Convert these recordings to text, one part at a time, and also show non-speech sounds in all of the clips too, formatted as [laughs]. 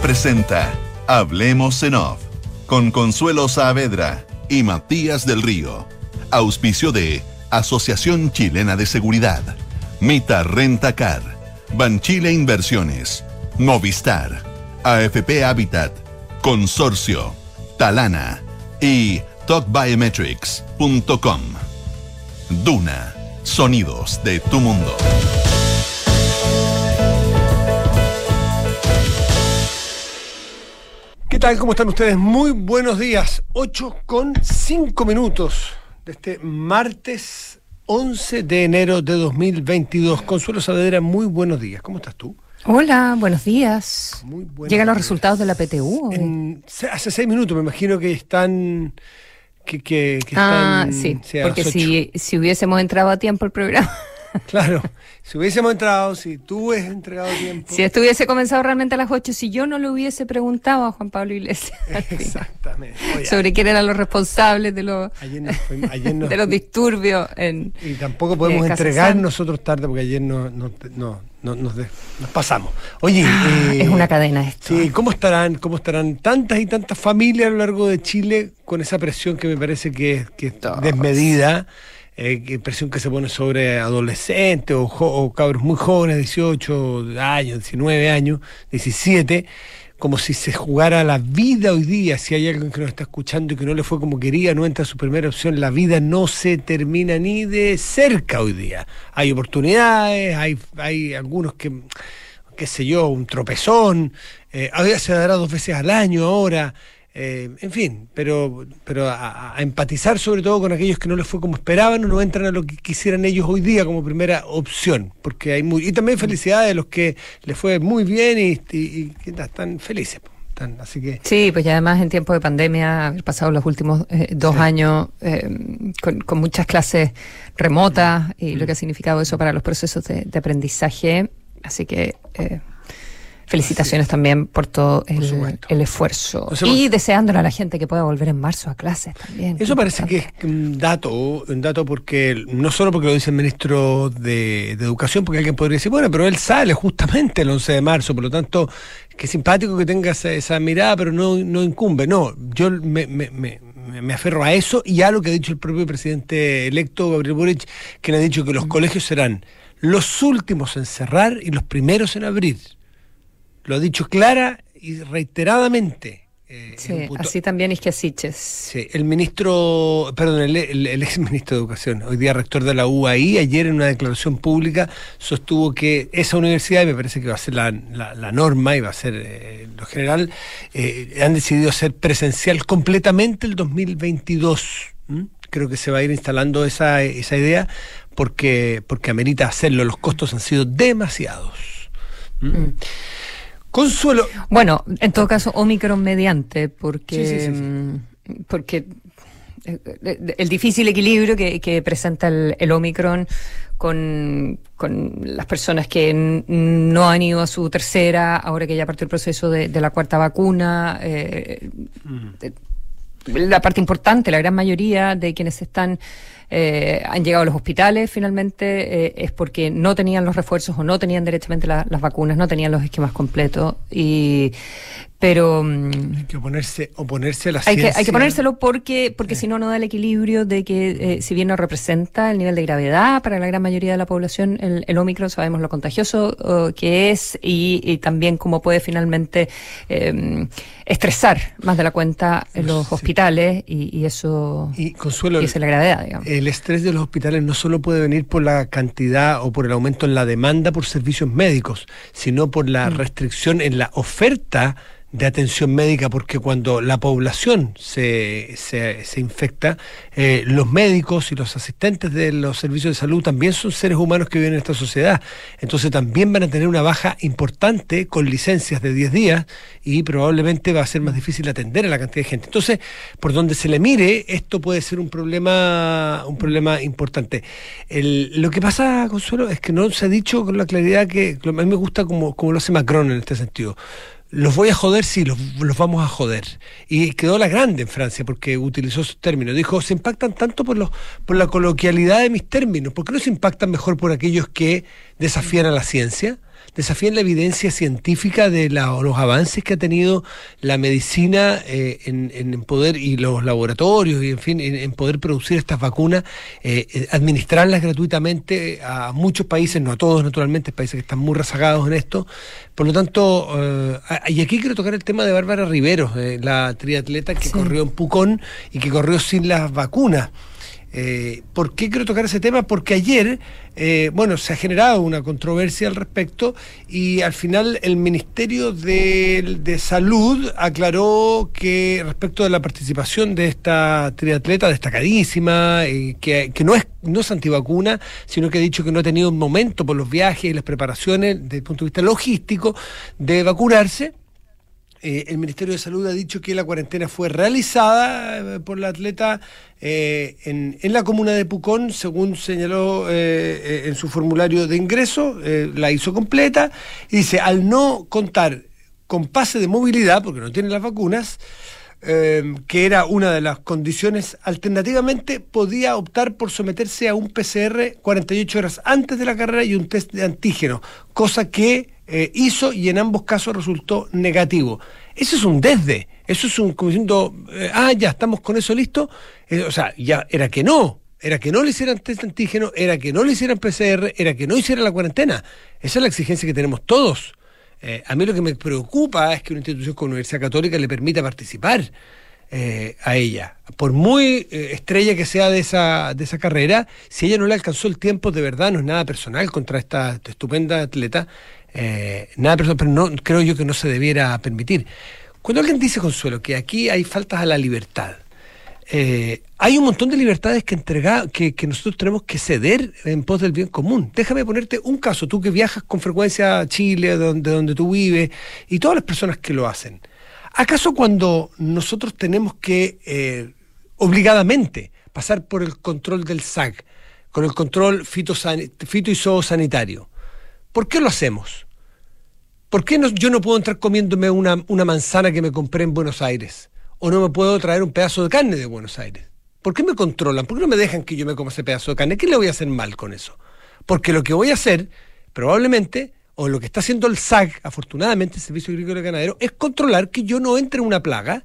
Presenta Hablemos en Off con Consuelo Saavedra y Matías del Río. Auspicio de Asociación Chilena de Seguridad, Mita Renta Car, Banchile Inversiones, Movistar, AFP Habitat, Consorcio, Talana y TalkBiometrics.com. Duna, sonidos de tu mundo. Tal? ¿Cómo están ustedes? Muy buenos días. 8 con 5 minutos de este martes 11 de enero de 2022. Consuelo Saavedra, muy buenos días. ¿Cómo estás tú? Hola, buenos días. Muy buenos ¿Llegan los días. resultados de la PTU? En- hace seis minutos, me imagino que están. Que, que- que ah, están, sí, porque si, si hubiésemos entrado a tiempo el programa, [laughs] Claro, si hubiésemos entrado, si tú hubieses entregado [laughs] tiempo. si esto hubiese comenzado realmente a las 8, si yo no le hubiese preguntado a Juan Pablo Iglesias [laughs] Exactamente. Oye, sobre quién eran los responsables de los, ayer nos fuimos- ayer nos- de los disturbios en... Y tampoco podemos Eh, entregar San. nosotros tarde porque ayer no, no, no- no- nos, de- nos pasamos. Oye, Ah, eh, es una cadena esto. Sí, ¿cómo estarán, cómo estarán tantas y tantas familias a lo largo de Chile con esa presión que me parece que es, que es Todos. desmedida? Eh, presión que se pone sobre adolescentes o cabros muy jóvenes, 18 años, 19 años, 17, como si se jugara la vida hoy día. Si hay alguien que nos está escuchando y que no le fue como quería, no entra a su primera opción, la vida no se termina ni de cerca hoy día. Hay oportunidades, hay, hay algunos que qué sé yo, un tropezón, eh, a veces se dará dos veces al año ahora, eh, en fin, pero, pero a, a empatizar sobre todo con aquellos que no les fue como esperaban o no entran a lo que quisieran ellos hoy día como primera opción, porque hay muy, y también felicidades a los que les fue muy bien y, y- están felices, están- así que Sí, pues y además en tiempo de pandemia, haber pasado los últimos eh, dos Sí. años eh, con, con muchas clases remotas y Mm. lo que ha significado eso para los procesos de, de aprendizaje. Así que felicitaciones también por todo el, esfuerzo. Y deseándole a la gente que pueda volver en marzo a clases también. Eso parece que es un dato, un dato porque no solo porque lo dice el ministro de, de Educación, porque alguien podría decir, bueno, pero él sale justamente el 11 de marzo, por lo tanto, qué simpático que tenga esa, esa mirada, pero no, no incumbe. No, yo me, me- me- me- me aferro a eso y a lo que ha dicho el propio presidente electo, Gabriel Boric, quien ha dicho que los colegios serán los últimos en cerrar y los primeros en abrir. Lo ha dicho clara y reiteradamente. eh, Sí, así también es que Siches. Sí, el ministro, perdón, el, el, el ex ministro de Educación, hoy día rector de la UAI, ayer en una declaración pública sostuvo que esa universidad, y me parece que va a ser la, la- la norma y va a ser eh, lo general, eh, han decidido hacer presencial completamente el 2022. ¿m? Creo que se va a ir instalando esa, esa idea porque, porque amerita hacerlo. Los costos han sido demasiados. ¿m? Consuelo, Bueno, en todo caso, Omicron mediante, porque, Sí, sí, sí, sí. mm, porque eh, eh, el difícil equilibrio que, que presenta el, el Omicron con, con las personas que no han ido a su tercera, ahora que ya partió el proceso de, de la cuarta vacuna, eh, de- la parte importante, la gran mayoría de quienes están eh, han llegado a los hospitales finalmente eh, es porque no tenían los refuerzos o no tenían directamente la- las vacunas, no tenían los esquemas completos y pero mm, hay que oponerse, oponerse a la hay que, hay que ponérselo porque, porque si no, no da el equilibrio de que, eh, si bien no representa el nivel de gravedad para la gran mayoría de la población, el, el Omicron sabemos lo contagioso eh, que es y, y también cómo puede finalmente eh, estresar más de la cuenta en los Sí. hospitales y, y eso Y Consuelo, y esa es la gravedad, digamos. el estrés de los hospitales no solo puede venir por la cantidad o por el aumento en la demanda por servicios médicos, sino por la Mm. restricción en la oferta de atención médica, porque cuando la población se, se, se infecta, eh, los médicos y los asistentes de los servicios de salud también son seres humanos que viven en esta sociedad. Entonces también van a tener una baja importante con licencias de 10 días y probablemente va a ser más difícil atender a la cantidad de gente. Entonces, por donde se le mire, esto puede ser un problema, un problema importante. Lo que pasa, Consuelo, es que no se ha dicho con la claridad que a mí me gusta como, como lo hace Macron en este sentido. Los voy a joder, sí, los, los vamos a joder. Y quedó la grande en Francia porque utilizó sus términos. Dijo, se impactan tanto por, los, por la coloquialidad de mis términos. ¿Por qué no se impactan mejor por aquellos que desafían a la ciencia? Desafían la evidencia científica de los avances que ha tenido la medicina eh, en, poder y los laboratorios y en fin en, poder producir estas vacunas, eh, eh, administrarlas gratuitamente a muchos países, no a todos naturalmente, países que están muy rezagados en esto. Por lo tanto, y aquí quiero tocar el tema de Bárbara Riveros, la triatleta que corrió en Pucón y que corrió sin las vacunas. Eh, ¿Por qué quiero tocar ese tema? Porque ayer, eh, bueno, se ha generado una controversia al respecto y al final el Ministerio de, Salud aclaró que respecto de la participación de esta triatleta destacadísima, eh, que, no, es, no es antivacuna, sino que ha dicho que no ha tenido un momento por los viajes y las preparaciones desde el punto de vista logístico de vacunarse eh, el Ministerio de Salud ha dicho que la cuarentena fue realizada eh, por la atleta eh, en, la comuna de Pucón, según señaló en su formulario de ingreso, la hizo completa, y dice, al no contar con pase de movilidad, porque no tiene las vacunas, que era una de las condiciones, alternativamente podía optar por someterse a un PCR 48 horas antes de la carrera y un test de antígeno, cosa que eh, hizo y en ambos casos resultó negativo. Eso es un desde, eso es un como diciendo, eh, ah, ya estamos con eso listo. Eh, o sea, ya era que no, era que no le hicieran test antígeno, era que no le hicieran PCR, era que no hicieran la cuarentena. Esa es la exigencia que tenemos todos. a mí lo que me preocupa es que una institución como la Universidad Católica le permita participar. a ella. Por muy estrella que sea de esa, de esa carrera, si ella no le alcanzó el tiempo, de verdad no es nada personal contra esta estupenda atleta, eh, nada pero no, creo yo que no se debiera permitir. Cuando alguien dice, Consuelo, que aquí hay faltas a la libertad, eh, hay un montón de libertades que, entrega, que, nosotros tenemos que ceder en pos del bien común. Déjame ponerte un caso, tú que viajas con frecuencia a Chile, de donde, donde tú vives, y todas las personas que lo hacen. ¿Acaso cuando nosotros tenemos que eh, obligadamente pasar por el control del SAC, con el control fito y zoosanitario, ¿Por qué lo hacemos? ¿Por qué yo no puedo entrar comiéndome una, manzana que me compré en Buenos Aires? ¿O no me puedo traer un pedazo de carne de Buenos Aires? ¿Por qué me controlan? ¿Por qué no me dejan que yo me coma ese pedazo de carne? ¿Qué le voy a hacer mal con eso? Porque lo que voy a hacer, probablemente, o lo que está haciendo el SAG, afortunadamente, el Servicio Agrícola y Ganadero, es controlar que yo no entre en una plaga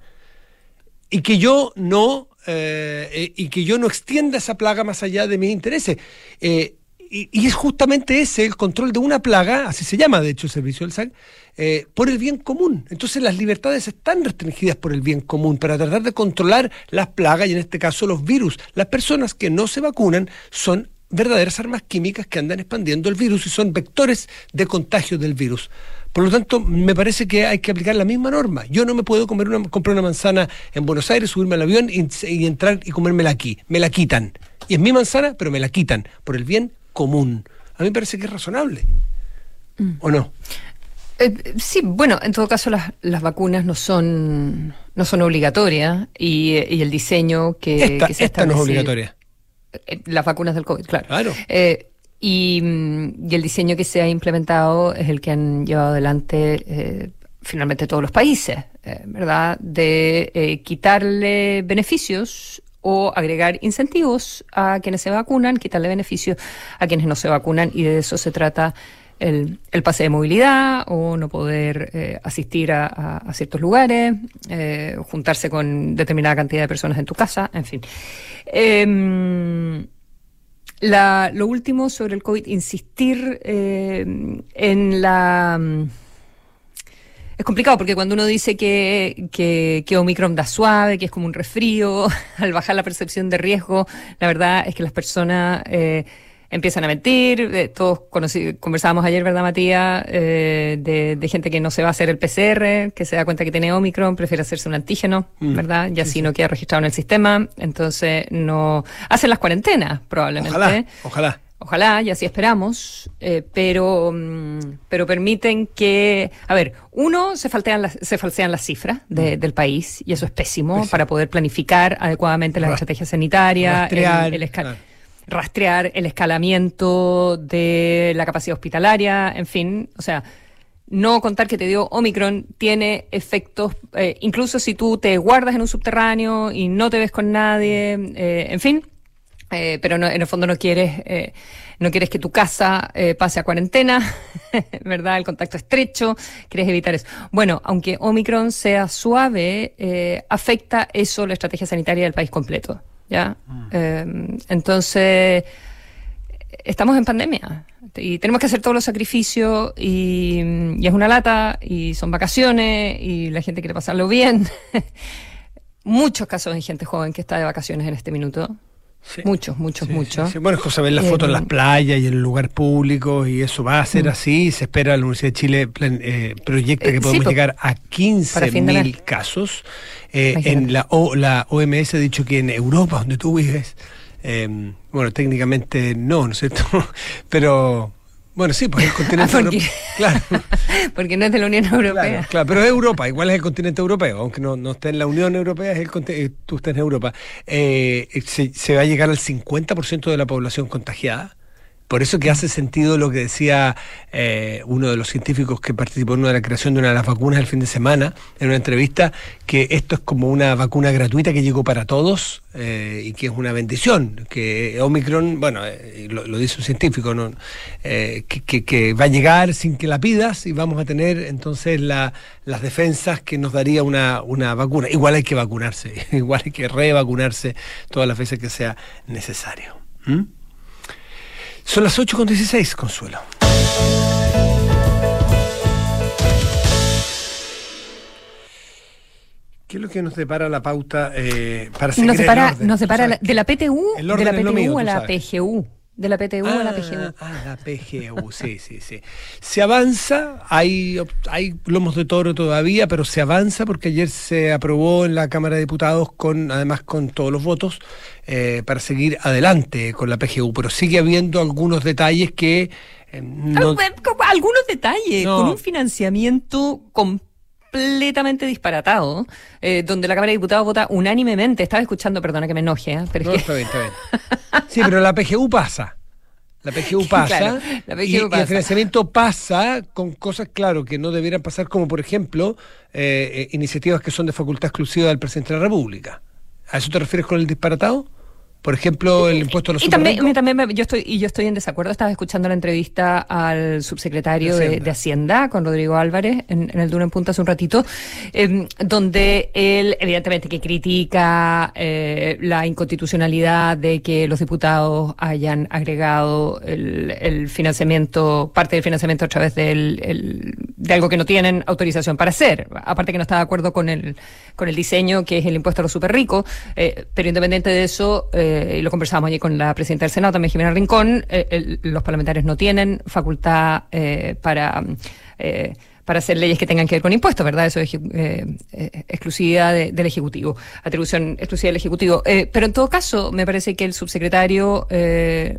y que yo no eh, y que yo no extienda esa plaga más allá de mis intereses. Eh, y, es justamente ese el control de una plaga, así se llama de hecho el servicio del SAC, eh, por el bien común. Entonces las libertades están restringidas por el bien común para tratar de controlar las plagas y en este caso los virus. Las personas que no se vacunan son verdaderas armas químicas que andan expandiendo el virus y son vectores de contagio del virus. Por lo tanto, me parece que hay que aplicar la misma norma. Yo no me puedo comer una, comprar una manzana en Buenos Aires, subirme al avión y, y entrar y comérmela aquí. Me la quitan. Y es mi manzana, pero me la quitan por el bien común. A mí me parece que es razonable. Mm. ¿O no? Eh, sí, bueno, en todo caso las, las, vacunas no son no son obligatorias y, y el diseño que, esta, se esta no es obligatoria. Eh, las vacunas del COVID, claro. Claro. Eh, y, y, el diseño que se ha implementado es el que han llevado adelante finalmente todos los países, ¿verdad? De quitarle beneficios o agregar incentivos a quienes se vacunan, quitarle beneficios a quienes no se vacunan y de eso se trata el, pase de movilidad o no poder eh, asistir a, ciertos lugares, eh, juntarse con determinada cantidad de personas en tu casa, en fin. Em, lo último sobre el COVID, insistir em, en la es complicado porque cuando uno dice que, que, Omicron da suave, que es como un resfrío, [laughs] al bajar la percepción de riesgo, la verdad es que las personas eh, empiezan a mentir. Eh, todos conversábamos ayer, ¿verdad, Matías? Eh, de, gente que no se va a hacer el PCR, que se da cuenta que tiene Omicron, prefiere hacerse un antígeno, mm. ¿verdad? Y así no queda registrado en el sistema. Entonces no hacen las cuarentenas, probablemente. Ojalá, ojalá. Ojalá, y así esperamos, eh, pero, mm, pero permiten que, a ver, uno, se, faltean las, se falsean las cifras mm. del país, y eso es pésimo, para poder planificar adecuadamente las estrategias sanitarias, rastrear, el, rastrear el escalamiento de la capacidad hospitalaria, en fin, o sea, no contar que te dio Omicron tiene efectos, eh, incluso si tú te guardas en un subterráneo y no te ves con nadie, eh, en fin, eh, pero no, en el fondo no quieres, eh, no quieres que tu casa eh, pase a cuarentena, [laughs] ¿verdad? El contacto estrecho, quieres evitar eso. Bueno, aunque Omicron sea suave, afecta eso la estrategia sanitaria del país completo, ¿ya? Mm. Em, entonces, estamos en pandemia y tenemos que hacer todos los sacrificios y, y, es una lata y son vacaciones y la gente quiere pasarlo bien. [laughs] Muchos casos de gente joven que está de vacaciones en este minuto. Muchos, muchos, muchos. bueno, es cosa ver las fotos en las eh, playas y en lugares públicos y eso va a ser mm. así. Se espera, la Universidad de Chile eh, proyecta que eh, podemos llegar a 15.000 casos. en la, la OMS ha dicho que en Europa, donde tú vives, bueno, técnicamente no, ¿no es cierto? [laughs] Pero bueno, sí, porque el continente [laughs] europeo. Claro. [laughs] porque no es de la Unión Europea. Claro, pero es Europa, igual es el continente europeo, aunque no, no esté en la Unión Europea, es el eh, tú estás en Europa. Eh, se, se, va a llegar al 50% de la población contagiada. Por eso que hace sentido lo que decía eh, uno de los científicos que participó en una de la creación de una de las vacunas el fin de semana, en una entrevista, que esto es como una vacuna gratuita que llegó para todos eh, y que es una bendición, que Omicron, bueno, eh, lo, dice un científico, ¿no? que, va a llegar sin que la pidas y vamos a tener entonces las defensas que nos daría una, una vacuna. Igual hay que vacunarse, [laughs] igual hay que revacunarse todas las veces que sea necesario. Son las 8.16, Consuelo. ¿Qué es lo que nos depara la pauta eh, para seguir nos depara, Nos depara de la PTU, de la PTU a la PGU. De la PTU a la PGU. Ah, la PGU, sí, sí, sí. Se avanza, hay, hay lomos de toro todavía, pero se avanza porque ayer se aprobó en la Cámara de Diputados, con además con todos los votos, eh, para seguir adelante con la PGU. Pero sigue habiendo algunos detalles que... Eh, algunos detalles, con un financiamiento completamente disparatado, eh, donde la Cámara de Diputados vota unánimemente. Estaba escuchando, perdona que me enoje, pero está bien, está bien. [laughs] Sí, pero la PGU pasa. La PGU [laughs] pasa, y, el financiamiento pasa con cosas, claro, que no debieran pasar, como por ejemplo, eh, eh, iniciativas que son de facultad exclusiva del presidente de la República. ¿A eso te refieres con el disparatado? Por ejemplo, el impuesto a los Y también, también yo estoy y yo estoy en desacuerdo. Estaba escuchando la entrevista al subsecretario de Hacienda, con Rodrigo Álvarez en, el Duna en Punta hace un ratito, em, donde él evidentemente que critica eh, la inconstitucionalidad de que los diputados hayan agregado el, financiamiento, parte del financiamiento a través del, de algo que no tienen autorización para hacer. Aparte que no está de acuerdo con el con el diseño que es el impuesto a los super ricos, eh, pero independiente de eso. Eh, y lo conversábamos allí con la presidenta del Senado, también Jimena Rincón, eh, los parlamentarios no tienen facultad eh, para para hacer leyes que tengan que ver con impuestos, ¿verdad? Eso es eh, eh, exclusividad del Ejecutivo, atribución exclusiva del Ejecutivo. Eh, pero en todo caso, me parece que el subsecretario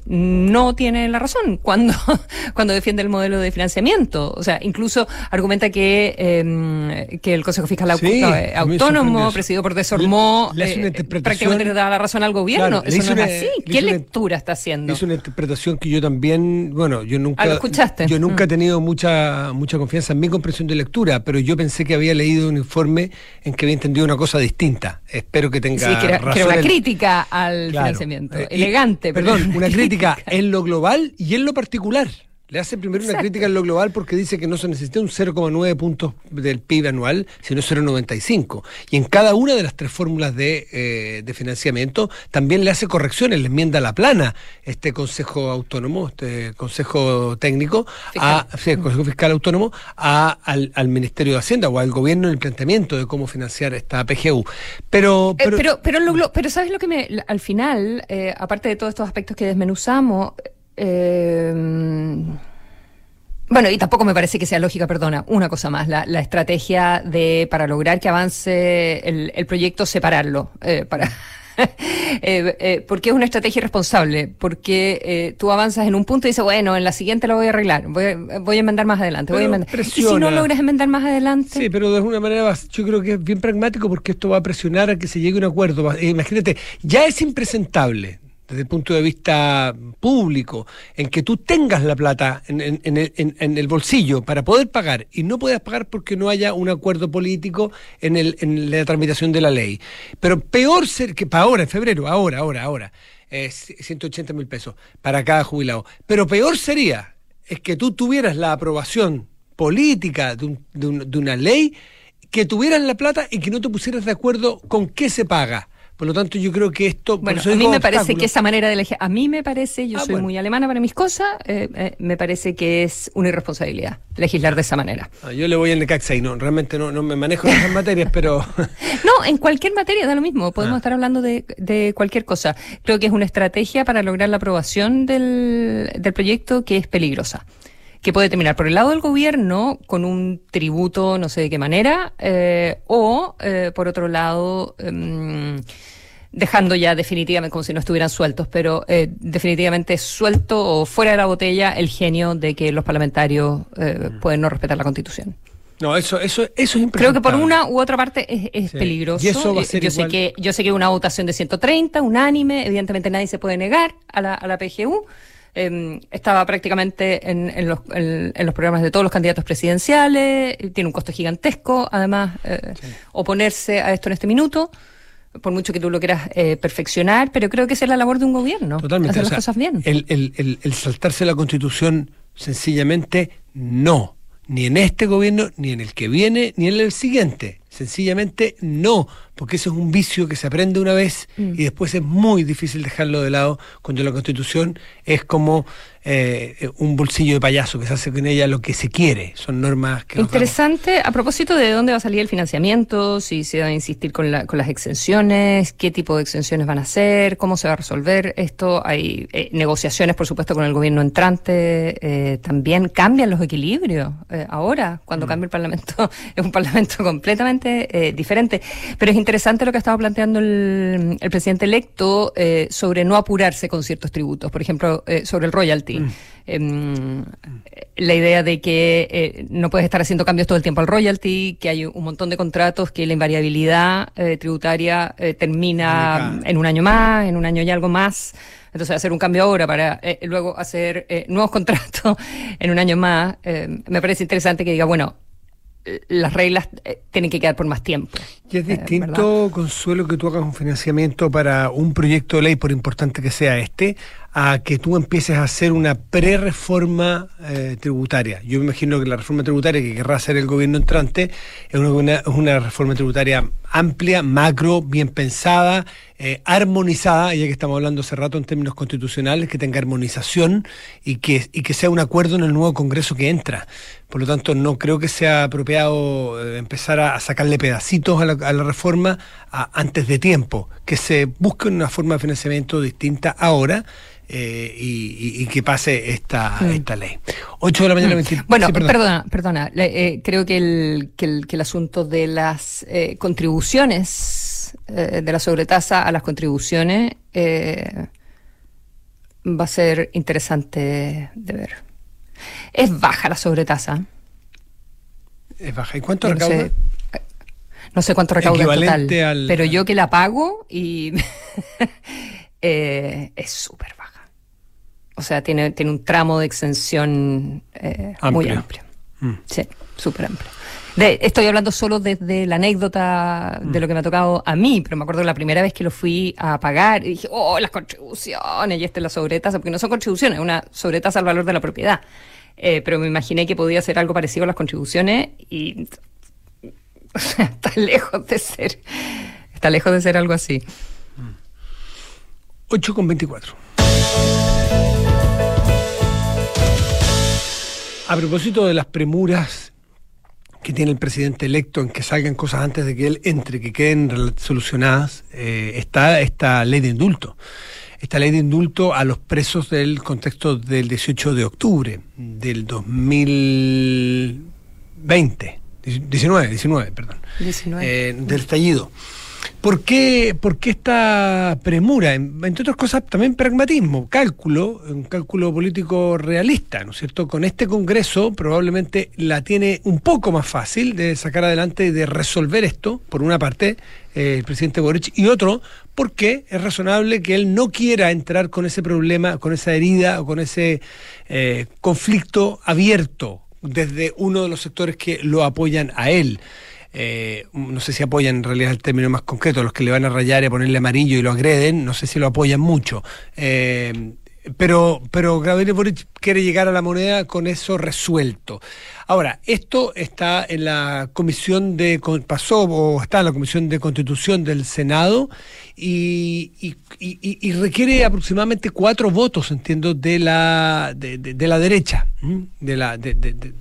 no tiene la razón cuando, [laughs] cuando defiende el modelo de financiamiento. O sea, incluso argumenta que, em, que el Consejo Fiscal Autónomo, presidido por Desormó, prácticamente le da la razón al gobierno. Eso no es así. ¿Qué lectura está haciendo? Es una interpretación que yo también, bueno, yo nunca, ah, escuchaste? yo nunca he mm. tenido mucha, mucha confianza en mí compresión de lectura, pero yo pensé que había leído un informe en que había entendido una cosa distinta. Espero que tenga sí, que era, una crítica al financiamiento. Eh, Elegante. Perdón, una [laughs] crítica en lo global y en lo particular. Le hace primero una crítica en lo global porque dice que no se necesita un 0,9 puntos del PIB anual, sino 0,95. Y en cada una de las tres fórmulas de, eh, de, financiamiento también le hace correcciones, le enmienda la plana este Consejo Autónomo, este Consejo Técnico, a, el Consejo Fiscal Autónomo, a, al, Ministerio de Hacienda o al Gobierno en el planteamiento de cómo financiar esta PGU. Pero, eh, pero, pero, pero, ¿sabes lo que me, al final, eh, aparte de todos estos aspectos que desmenuzamos, eh, bueno, y tampoco me parece que sea lógica, perdona, una cosa más, la, estrategia de, para lograr que avance el, proyecto, separarlo, eh, para... [laughs] Eh, porque es una estrategia irresponsable, porque tú avanzas en un punto y dices, bueno, en la siguiente lo voy a arreglar, voy, voy a enmendar más adelante. Voy a ¿Y si no logras enmendar más adelante? Sí, pero de alguna manera yo creo que es bien pragmático porque esto va a presionar a que se llegue a un acuerdo. Imagínate, ya es impresentable desde el punto de vista público, en que tú tengas la plata en, en, el bolsillo para poder pagar y no puedas pagar porque no haya un acuerdo político en, la tramitación de la ley. Pero peor ser que para ahora, en febrero, ahora, ahora, ahora. eh, 180 mil pesos para cada jubilado. Pero peor sería es que tú tuvieras la aprobación política de, un- de un- de una ley, que tuvieras la plata y que no te pusieras de acuerdo con qué se paga. Por lo tanto, yo creo que esto... Bueno, a mí me parece obstáculo. que esa manera de elegir, a mí me parece, yo Ah, soy bueno. muy alemana para mis cosas, eh, eh, me parece que es una irresponsabilidad legislar de esa manera. Ah, yo le voy al Necaxa y no, realmente no, no me manejo en esas materias, pero... [laughs] No, en cualquier materia da lo mismo. Podemos Ah. estar hablando de, de cualquier cosa. Creo que es una estrategia para lograr la aprobación del, del proyecto que es peligrosa. Que puede terminar por el lado del gobierno con un tributo, no sé de qué manera, eh, o eh, por otro lado, em, dejando ya definitivamente, como si no estuvieran sueltos, pero eh, definitivamente suelto o fuera de la botella el genio de que los parlamentarios eh, Mm. pueden no respetar la Constitución. No, eso, eso, eso es Creo que por una u otra parte es, es Sí. peligroso. Y eso va a ser yo sé que yo sé que una votación de 130, unánime, evidentemente nadie se puede negar a la, a la PGU. Eh, estaba prácticamente en, en los, en- en los programas de todos los candidatos presidenciales, tiene un costo gigantesco, además, eh, oponerse a esto en este minuto, por mucho que tú lo quieras eh, perfeccionar, pero creo que esa es la labor de un gobierno, Totalmente. hacer o las sea, cosas bien. El, el- el- el saltarse la constitución, sencillamente no. Ni en este gobierno, ni en el que viene, ni en el siguiente. Sencillamente no. Porque eso es un vicio que se aprende una vez Mm. y después es muy difícil dejarlo de lado cuando la constitución es como eh, un bolsillo de payaso que se hace con ella lo que se quiere. Son normas que... Interesante, a propósito de dónde va a salir el financiamiento, si se va a insistir con, la- con las exenciones, qué tipo de exenciones van a hacer, cómo se va a resolver esto. Hay eh, negociaciones, por supuesto, con el gobierno entrante. eh, también cambian los equilibrios. eh, ahora, cuando cambia el Parlamento, [laughs] es un Parlamento completamente eh, diferente. Pero es interesante lo que estaba planteando el, el presidente electo eh, sobre no apurarse con ciertos tributos. Por ejemplo, eh, sobre el royalty. Em, la idea de que eh, no puedes estar haciendo cambios todo el tiempo al royalty, que hay un montón de contratos que la invariabilidad eh, tributaria eh, termina en un año más, en un año y algo más. Entonces, hacer un cambio ahora para luego hacer nuevos [laughs] contratos en un año más, eh, me parece interesante que diga, bueno, las reglas eh, tienen que quedar por más tiempo. Y es Eh, distinto, Consuelo, que tú hagas un financiamiento para un proyecto de ley, por importante que sea este, a que tú empieces a hacer una pre-reforma eh, tributaria. Yo me imagino que la reforma tributaria que querrá hacer el gobierno entrante es una, es una reforma tributaria amplia, macro, bien pensada, eh, armonizada, ya que estamos hablando hace rato en términos constitucionales, que tenga armonización y que, y que sea un acuerdo en el nuevo Congreso que entra. Por lo tanto, no creo que sea apropiado eh, empezar a, sacarle pedacitos a la, la reforma antes de tiempo, que se busque una forma de financiamiento distinta ahora. Eh, y, y- y que pase esta, esta ley. 8 de la mañana, 20 Mm. Bueno, sí, perdona, perdona. Eh, creo que el, que, el, que el asunto de las eh, contribuciones, de la sobretasa a las contribuciones, va a ser interesante de ver. Es baja la sobretasa. Es baja. ¿Y cuánto no recauda? sé, no sé cuánto recauda en total, al- pero yo que la pago y [laughs] eh, es súper. O sea, tiene, tiene un tramo de exención eh, muy Amplio. amplio. Mm. Sí, súper amplio. De- estoy hablando solo desde la anécdota Mm. de lo que me ha tocado a mí, pero me acuerdo la primera vez que lo fui a pagar y dije, oh, las contribuciones, y esta es la sobretasa, porque no son contribuciones, es una sobretasa al valor de la propiedad. Eh, pero me imaginé que podía ser algo parecido a las contribuciones y [laughs] está lejos de ser, está lejos de ser algo así. 8 con 24. A propósito de las premuras que tiene el presidente electo en que salgan cosas antes de que él entre, que queden solucionadas, eh, está esta ley de indulto. Esta ley de indulto a los presos del contexto del 18 de octubre del 2020, 19, 19, perdón. 19. Eh, del estallido. ¿Por qué, por qué esta premura? En- Entre otras cosas, también pragmatismo, cálculo, un cálculo político realista, ¿no es cierto? Con este Congreso probablemente la tiene un poco más fácil de sacar adelante y de resolver esto, por una parte, eh, el presidente Boric, y otro, porque es razonable que él no quiera entrar con ese problema, con esa herida o con ese eh, conflicto abierto desde uno de los sectores que lo apoyan a él. Eh, no sé si apoyan en realidad el término más concreto, los que le van a rayar y a ponerle amarillo y lo agreden, no sé si lo apoyan mucho. Eh, pero, pero Gabriel Boric quiere llegar a la moneda con eso resuelto. Ahora, esto está en la comisión de pasó o está en la comisión de constitución del Senado y, y, requiere aproximadamente cuatro votos, entiendo, de la de, la derecha, de la de,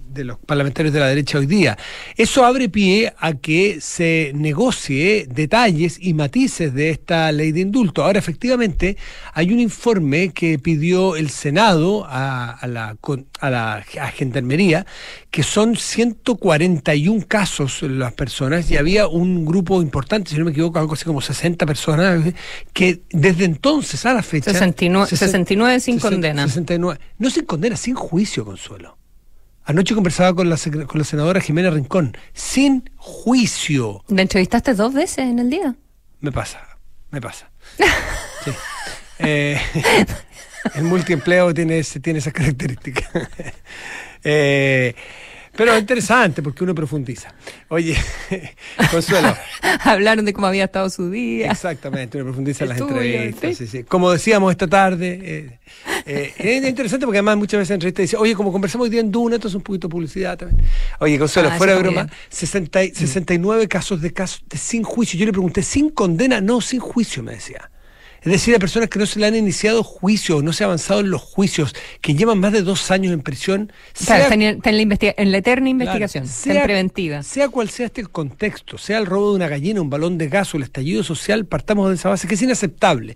de los parlamentarios de la derecha hoy día. Eso abre pie a que se negocie detalles y matices de esta ley de indulto. Ahora, efectivamente, hay un informe que pidió el Senado a, la, a la Gendarmería, que son 141 casos las personas, y había un grupo importante, si no me equivoco, algo así como 60 personas, que desde entonces a la fecha... 69, 69 sin condena. 69, no sin condena, sin juicio, Consuelo. Anoche conversaba con la, con la senadora Jimena Rincón, sin juicio. ¿Me entrevistaste dos veces en el día? Me pasa, me pasa. [laughs] sí. eh, [laughs] el multiempleo tiene, tiene esas características. [laughs] eh, pero es interesante porque uno profundiza. Oye, [laughs] Consuelo. [laughs] Hablaron de cómo había estado su día. Exactamente, uno profundiza en las entrevistas. Sí, sí. Como decíamos esta tarde, eh, eh, es interesante porque además muchas veces en entrevistas dice, oye, como conversamos hoy día en Duna, esto es un poquito de publicidad también. Oye, Consuelo, ah, fuera de broma, 60, 69 casos de casos de sin juicio. Yo le pregunté, ¿sin condena? No, sin juicio, me decía. Es decir, a personas que no se le han iniciado juicios, no se ha avanzado en los juicios, que llevan más de dos años en prisión. están, en, la eterna investigación, sea, preventiva. Sea cual sea este el contexto, sea el robo de una gallina, un balón de gas o el estallido social, partamos de esa base que es inaceptable.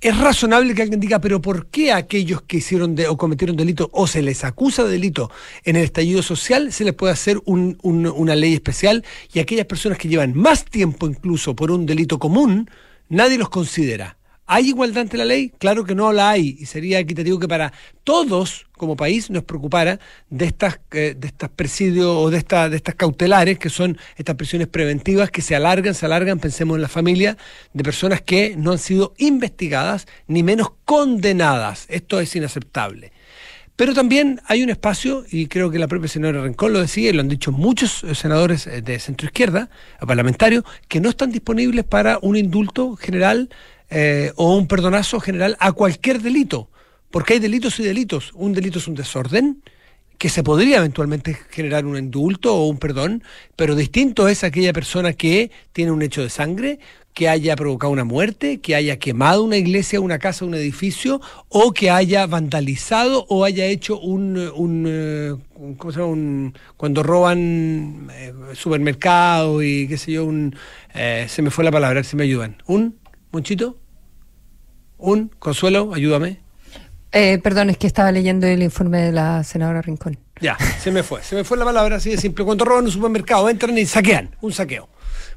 Es razonable que alguien diga, pero ¿por qué a aquellos que hicieron o cometieron delito o se les acusa de delito en el estallido social se les puede hacer una ley especial y aquellas personas que llevan más tiempo incluso por un delito común, nadie los considera? ¿Hay igualdad ante la ley? Claro que no la hay y sería equitativo que para todos como país nos preocupara de estas eh, de estas presidios o de estas de estas cautelares que son estas prisiones preventivas que se alargan, se alargan, pensemos en la familia de personas que no han sido investigadas ni menos condenadas. Esto es inaceptable. Pero también hay un espacio, y creo que la propia senadora Rencón lo decía, y lo han dicho muchos eh, senadores eh, de centro izquierda, parlamentarios, que no están disponibles para un indulto general eh, o un perdonazo general a cualquier delito, porque hay delitos y delitos. Un delito es un desorden que se podría eventualmente generar un indulto o un perdón, pero distinto es aquella persona que tiene un hecho de sangre, que haya provocado una muerte, que haya quemado una iglesia, una casa, un edificio, o que haya vandalizado o haya hecho un, un, eh, ¿cómo se llama? Un, cuando roban eh, supermercado y qué sé yo, un, se me fue la palabra, si me ayudan, un Monchito, un consuelo, ayúdame. Eh, perdón, es que estaba leyendo el informe de la senadora Rincón. Ya, se me fue, se me fue la palabra así de simple. Cuando roban un supermercado, entran y saquean, un saqueo.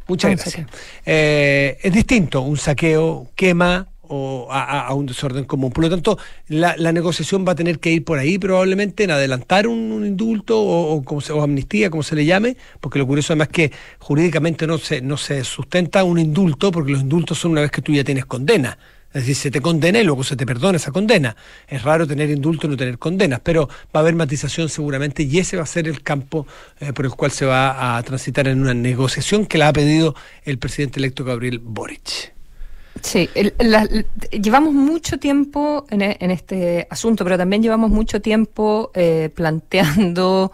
Muchas gracias. Eh, es distinto, un saqueo quema o a, un desorden común. Por lo tanto, la, negociación va a tener que ir por ahí probablemente en adelantar un, indulto o, o, amnistía, como se le llame, porque lo curioso además es que jurídicamente no se, no se sustenta un indulto, porque los indultos son una vez que tú ya tienes condena. Es decir, se te condena y luego se te perdona esa condena. Es raro tener indulto y no tener condenas, pero va a haber matización seguramente y ese va a ser el campo eh, por el cual se va a transitar en una negociación que la ha pedido el presidente electo Gabriel Boric. Sí, llevamos mucho tiempo en, este asunto, pero también llevamos mucho tiempo eh, planteando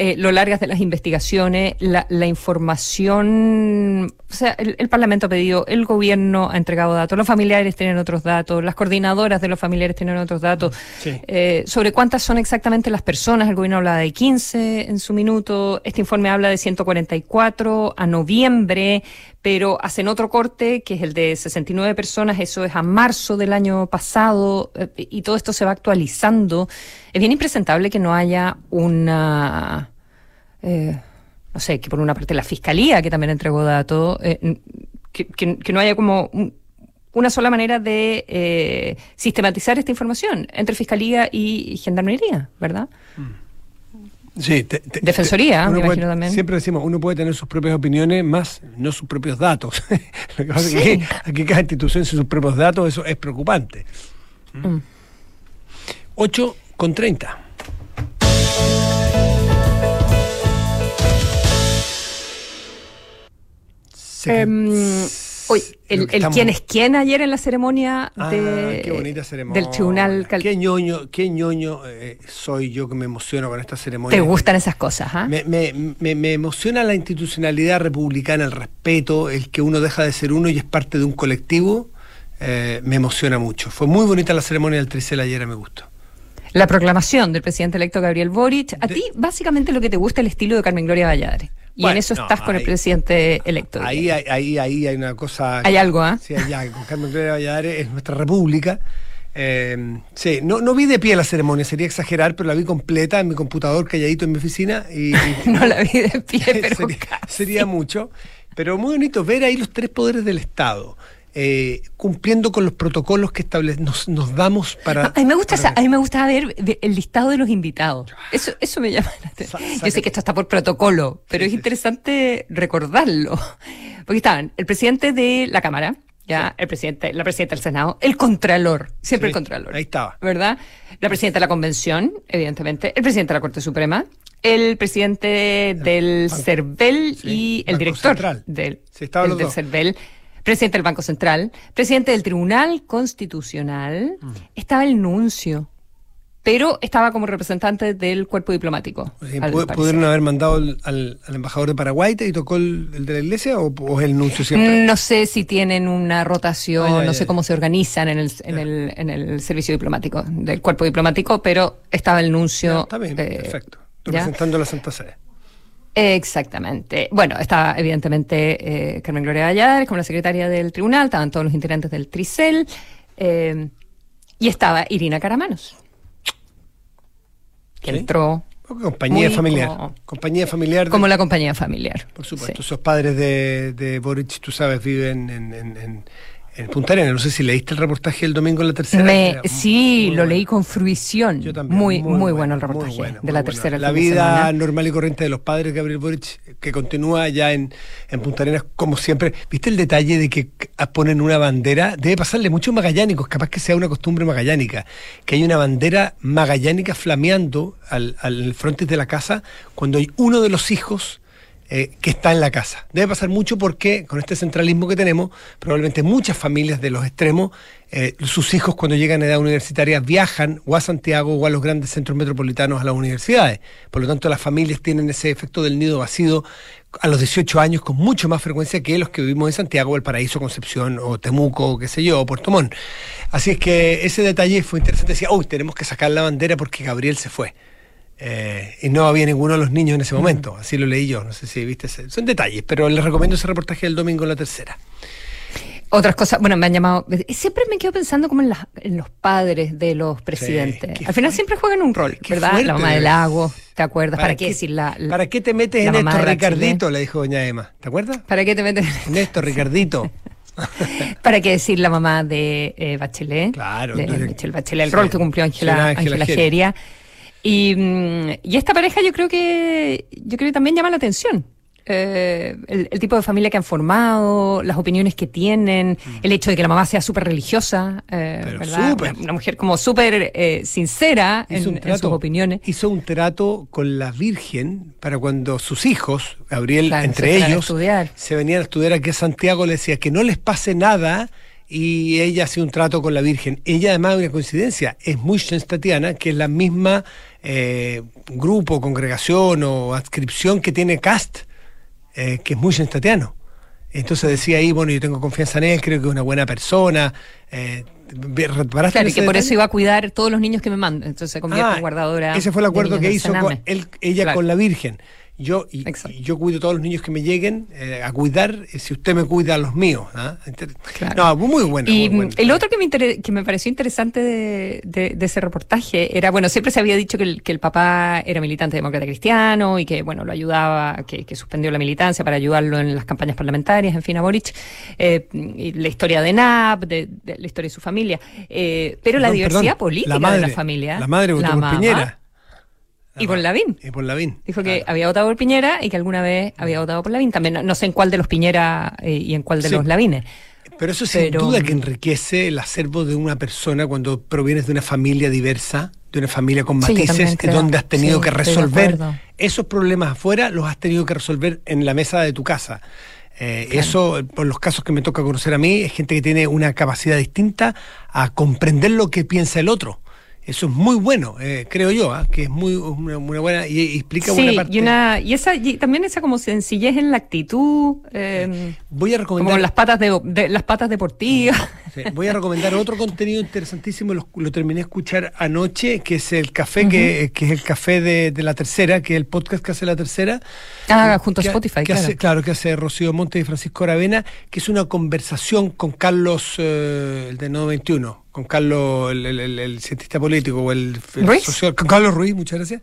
eh, lo largas de las investigaciones, la, información, o sea, el, Parlamento ha pedido, el gobierno ha entregado datos, los familiares tienen otros datos, las coordinadoras de los familiares tienen otros datos, eh, sobre cuántas son exactamente las personas, el gobierno habla de 15 en su minuto, este informe habla de 144 a noviembre, pero hacen otro corte, que es el de 69 personas, eso es a marzo del año pasado, eh, y todo esto se va actualizando. Es bien impresentable que no haya una, eh, no sé, que por una parte la Fiscalía, que también entregó datos, eh, que, no haya como una sola manera de sistematizar esta información entre Fiscalía y Gendarmería, ¿verdad? Mm. Sí, Defensoría, me imagino también. Siempre decimos, uno puede tener sus propias opiniones, más no sus propios datos. [laughs] Lo que pasa es que aquí cada institución sus propios datos, eso es preocupante. Mm. 8 con 30. Em, el, quién es quién ayer en la ceremonia ah, de, qué bonita ceremonia. del tribunal. Qué ñoño, qué ñoño eh, soy yo que me emociono con esta ceremonia. ¿Te gustan esas cosas? ¿ah? Me, me, me, emociona la institucionalidad republicana, el respeto, el que uno deja de ser uno y es parte de un colectivo. Eh, me emociona mucho. Fue muy bonita la ceremonia del Tricel ayer, me gustó. La proclamación del presidente electo Gabriel Boric. A ti, básicamente, lo que te gusta es el estilo de Carmen Gloria Valladares. Y en eso estás con el presidente electo. Ahí, ahí, ahí hay una cosa. Hay algo, ¿ah? Sí, hay, con Carmen Gloria Valladares es nuestra república. Eh, sí, no, no vi de pie la ceremonia, sería exagerar, pero la vi completa en mi computador, calladito en mi oficina. Y, [laughs] no la vi de pie, [laughs] pero sería, sería mucho. Pero muy bonito ver ahí los tres poderes del Estado. Eh, cumpliendo con los protocolos que nos, nos damos para. A mí me gusta, a mí me gusta ver el listado de los invitados. Eso, eso me llama la atención. Yo sé que esto está por protocolo, pero es interesante recordarlo. Porque estaban el presidente de la Cámara, ya, el presidente, la presidenta del Senado, el Contralor, siempre el Contralor. Ahí estaba. ¿Verdad? La presidenta de la Convención, evidentemente, el presidente de la Corte Suprema, el presidente del CERVEL y el director del, del CERVEL presidente del Banco Central, presidente del Tribunal Constitucional, mm. estaba el nuncio, pero estaba como representante del cuerpo diplomático. ¿Pudieron haber mandado al, embajador de Paraguay y tocó el, de la iglesia o, es el nuncio siempre? No sé si tienen una rotación, no sé cómo se organizan en el, en, el, servicio diplomático, del cuerpo diplomático, pero estaba el nuncio. está bien, perfecto. Representando la Santa Sede. Exactamente. Bueno, estaba evidentemente eh, Carmen Gloria Valladares como la secretaria del tribunal, estaban todos los integrantes del Tricel eh, y estaba Irina Caramanos, que entró. Compañía familiar. compañía familiar. como la compañía familiar. Por supuesto. Esos padres de, de Boric, tú sabes, viven en en Punta Arenas. No sé si leíste el reportaje el domingo en la tercera. sí, lo leí con fruición. Yo también. Muy, muy, bueno, el reportaje de la tercera. La vida normal y corriente de los padres de Gabriel Boric, que continúa ya en, en Punta Arenas, como siempre. ¿Viste el detalle de que ponen una bandera? Debe pasarle muchos magallánicos, capaz que sea una costumbre magallánica, que hay una bandera magallánica flameando al, al frontis de la casa cuando hay uno de los hijos eh, que está en la casa. Debe pasar mucho porque con este centralismo que tenemos, probablemente muchas familias de los extremos, eh, sus hijos cuando llegan a edad universitaria viajan o a Santiago o a los grandes centros metropolitanos a las universidades. Por lo tanto, las familias tienen ese efecto del nido vacío a los 18 años con mucho más frecuencia que los que vivimos en Santiago, El Paraíso, Concepción o Temuco, qué sé yo, o Puerto Montt. Así es que ese detalle fue interesante. Decía, uy, tenemos que sacar la bandera porque Gabriel se fue. Eh, y no había ninguno de los niños en ese momento, así lo leí yo, no sé si viste, son detalles, pero les recomiendo ese reportaje del domingo en la tercera. Otras cosas, bueno, me han llamado, siempre me quedo pensando como en, los padres de los presidentes. Al final siempre juegan un rol, ¿verdad? la mamá del lago, ¿te acuerdas? ¿Para, qué decir la, ¿Para qué te metes en esto, Ricardito? Le dijo doña Emma, ¿te acuerdas? ¿Para qué te metes en esto, Ricardito? [laughs] ¿Para qué decir la mamá de eh, Bachelet? Claro. De, Bachelet, el rol que cumplió Ángela Geria Mm, y, esta pareja yo creo que yo creo que también llama la atención. Eh, el, tipo de familia que han formado, las opiniones que tienen, mm. el hecho de que la mamá sea súper religiosa, eh, Una, mujer como súper eh, sincera en, sus opiniones. Hizo un trato con la Virgen para cuando sus hijos, Gabriel, entre ellos, se venían a estudiar aquí a Santiago, le decía que no les pase nada y ella hace un trato con la Virgen. Ella además, una coincidencia, es muy Tatiana, que es la misma eh, grupo, congregación o adscripción que tiene Cast, eh, que es muy Tatiano. Entonces decía ahí, bueno, yo tengo confianza en él, creo que es una buena persona. Eh, claro, que por eso iba a cuidar todos los niños que me mandan. Entonces se convierte en ah, guardadora. Ese fue el acuerdo que hizo ella con la Virgen. Yo, y, yo cuido a todos los niños que me lleguen eh, a cuidar eh, si usted me cuida a los míos. ¿ah? No, muy bueno. Y el otro que me, que me pareció interesante de, ese reportaje era, bueno, siempre se había dicho que el, que el papá era militante demócrata cristiano y que, bueno, lo ayudaba, que, suspendió la militancia para ayudarlo en las campañas parlamentarias, en fin, a Boric. Eh, y la historia de NAP, de, la historia de su familia. pero la diversidad política de la familia. La madre votó por Piñera. Y por Lavín. Y por Lavín. Dijo que había votado por Piñera y que alguna vez había votado por Lavín. También no, sé en cuál de los Piñera eh, y en cuál de los Lavines. Pero eso sin duda que enriquece el acervo de una persona cuando provienes de una familia diversa, de una familia con matices, donde has tenido que resolver esos problemas afuera, los has tenido que resolver en la mesa de tu casa. Eh, eso, por los casos que me toca conocer a mí, es gente que tiene una capacidad distinta a comprender lo que piensa el otro. Eso es muy bueno, eh, creo yo, ¿ah? que es muy una, buena y, explica buena parte. Y, una, y, esa, y también esa como sencillez en la actitud. Eh, voy a recomendar. Como las patas, de, las patas deportivas. [laughs] voy a recomendar otro contenido interesantísimo, lo, terminé de escuchar anoche, que es el café, que, que, es el café de, de, la tercera, que es el podcast que hace la tercera. Ah, junto a Spotify, claro. Hace, claro, que hace Rocío Monte y Francisco Aravena, que es una conversación con Carlos, eh, el de 921 con Carlos, el, cientista político, o el, ¿Ruiz? con Carlos Ruiz, muchas gracias.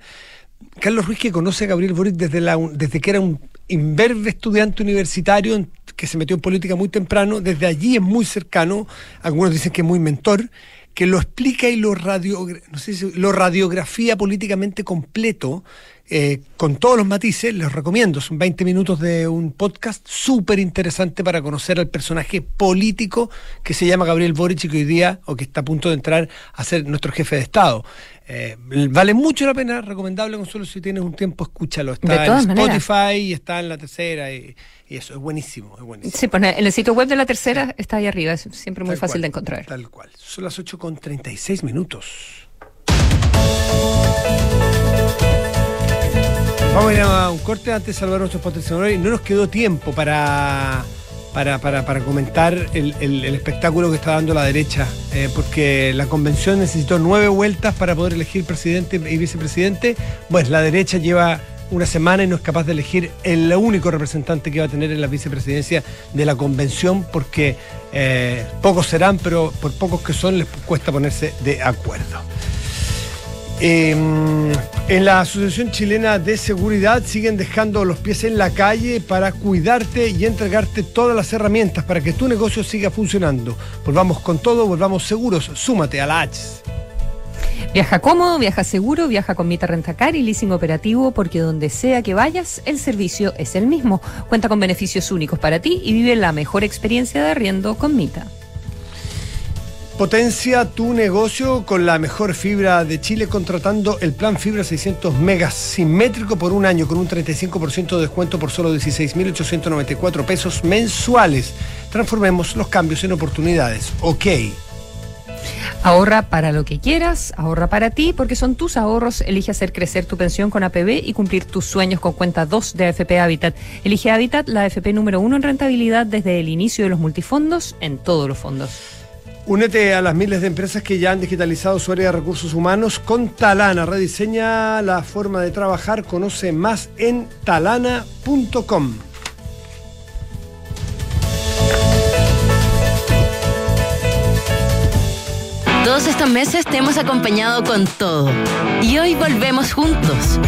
Carlos Ruiz que conoce a Gabriel Boric desde, la, desde que era un imberbe estudiante universitario que se metió en política muy temprano, desde allí es muy cercano, algunos dicen que es muy mentor, que lo explica y lo, radio, no sé si, lo radiografía políticamente completo, eh, con todos los matices, les recomiendo. Son 20 minutos de un podcast súper interesante para conocer al personaje político que se llama Gabriel Boric y que hoy día, o que está a punto de entrar a ser nuestro jefe de Estado. Eh, vale mucho la pena, recomendable, Consuelo, si tienes un tiempo, escúchalo. Está en Spotify y está en la tercera y, eso es buenísimo, es buenísimo. Sí, pues en el sitio web de la tercera está ahí arriba, es siempre muy fácil de encontrar. Tal cual. Son las 8 con 36 minutos. Vamos a ir a un corte antes de salvar nuestros patrocinadores. No nos quedó tiempo para, para, para, comentar el, espectáculo que está dando la derecha, eh, porque la convención necesitó nueve vueltas para poder elegir presidente y vicepresidente. Pues la derecha lleva una semana y no es capaz de elegir el único representante que va a tener en la vicepresidencia de la convención, porque eh, pocos serán, pero por pocos que son les cuesta ponerse de acuerdo. Em, en la Asociación Chilena de Seguridad siguen dejando los pies en la calle para cuidarte y entregarte todas las herramientas para que tu negocio siga funcionando. Volvamos con todo, volvamos seguros. Súmate a la H. Viaja cómodo, viaja seguro, viaja con Mita Rentacar y leasing operativo porque donde sea que vayas, el servicio es el mismo. Cuenta con beneficios únicos para ti y vive la mejor experiencia de arriendo con Mita. Potencia tu negocio con la mejor fibra de Chile contratando el plan fibra 600 megas simétrico por un año con un 35% de descuento por solo 16.894 pesos mensuales. Transformemos los cambios en oportunidades. Ok. Ahorra para lo que quieras, ahorra para ti, porque son tus ahorros. Elige hacer crecer tu pensión con APB y cumplir tus sueños con cuenta 2 de AFP Habitat. Elige Habitat, la AFP número 1 en rentabilidad desde el inicio de los multifondos en todos los fondos. Únete a las miles de empresas que ya han digitalizado su área de recursos humanos con Talana. Rediseña la forma de trabajar. Conoce más en talana.com. Todos estos meses te hemos acompañado con todo. Y hoy volvemos juntos.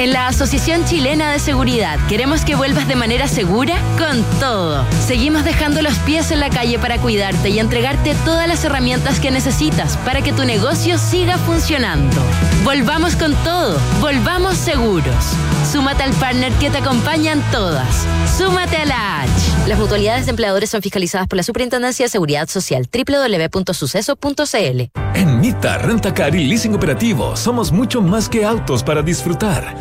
En la Asociación Chilena de Seguridad queremos que vuelvas de manera segura con todo. Seguimos dejando los pies en la calle para cuidarte y entregarte todas las herramientas que necesitas para que tu negocio siga funcionando. Volvamos con todo, volvamos seguros. Súmate al partner que te acompañan todas. Súmate a la H. Las mutualidades de empleadores son fiscalizadas por la Superintendencia de Seguridad Social www.suceso.cl. En Mita, Rentacar y Leasing Operativo somos mucho más que autos para disfrutar.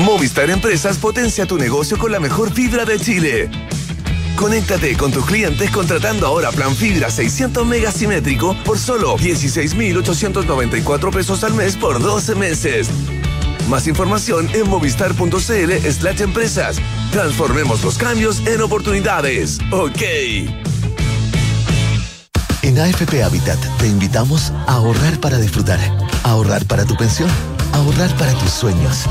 Movistar Empresas potencia tu negocio con la mejor fibra de Chile. Conéctate con tus clientes contratando ahora plan fibra 600 megas simétrico por solo 16.894 pesos al mes por 12 meses. Más información en movistar.cl slash empresas. Transformemos los cambios en oportunidades. Ok. En AFP Habitat te invitamos a ahorrar para disfrutar, ahorrar para tu pensión, ahorrar para tus sueños.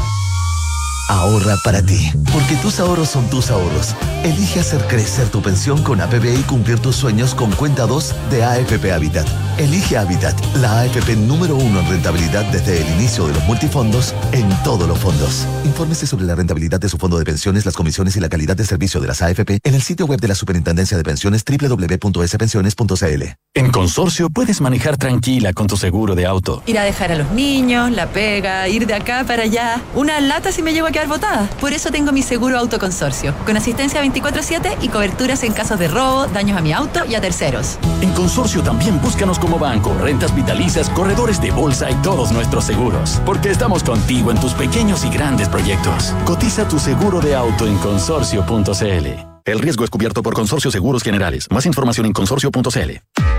Ahorra para ti, porque tus ahorros son tus ahorros. Elige hacer crecer tu pensión con APB y cumplir tus sueños con cuenta 2 de AFP Habitat. Elige Habitat, la AFP número uno en rentabilidad desde el inicio de los multifondos en todos los fondos. Infórmese sobre la rentabilidad de su fondo de pensiones, las comisiones y la calidad de servicio de las AFP en el sitio web de la Superintendencia de Pensiones www.spensiones.cl. En Consorcio puedes manejar tranquila con tu seguro de auto. Ir a dejar a los niños, la pega, ir de acá para allá. Una lata si me llevo a quedar botada. Por eso tengo mi seguro autoconsorcio, con asistencia 24-7 y coberturas en casos de robo, daños a mi auto y a terceros. En Consorcio también búscanos como banco, rentas vitalicias, corredores de bolsa y todos nuestros seguros. Porque estamos contigo en tus pequeños y grandes proyectos. Cotiza tu seguro de auto en consorcio.cl. El riesgo es cubierto por Consorcio Seguros Generales. Más información en consorcio.cl.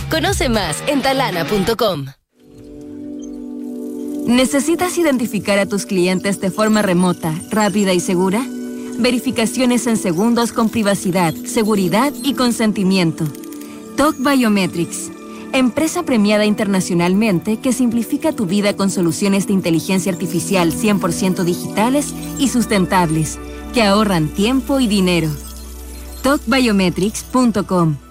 Conoce más en talana.com. ¿Necesitas identificar a tus clientes de forma remota, rápida y segura? Verificaciones en segundos con privacidad, seguridad y consentimiento. TOC Biometrics, empresa premiada internacionalmente que simplifica tu vida con soluciones de inteligencia artificial 100% digitales y sustentables, que ahorran tiempo y dinero. TocBiometrics.com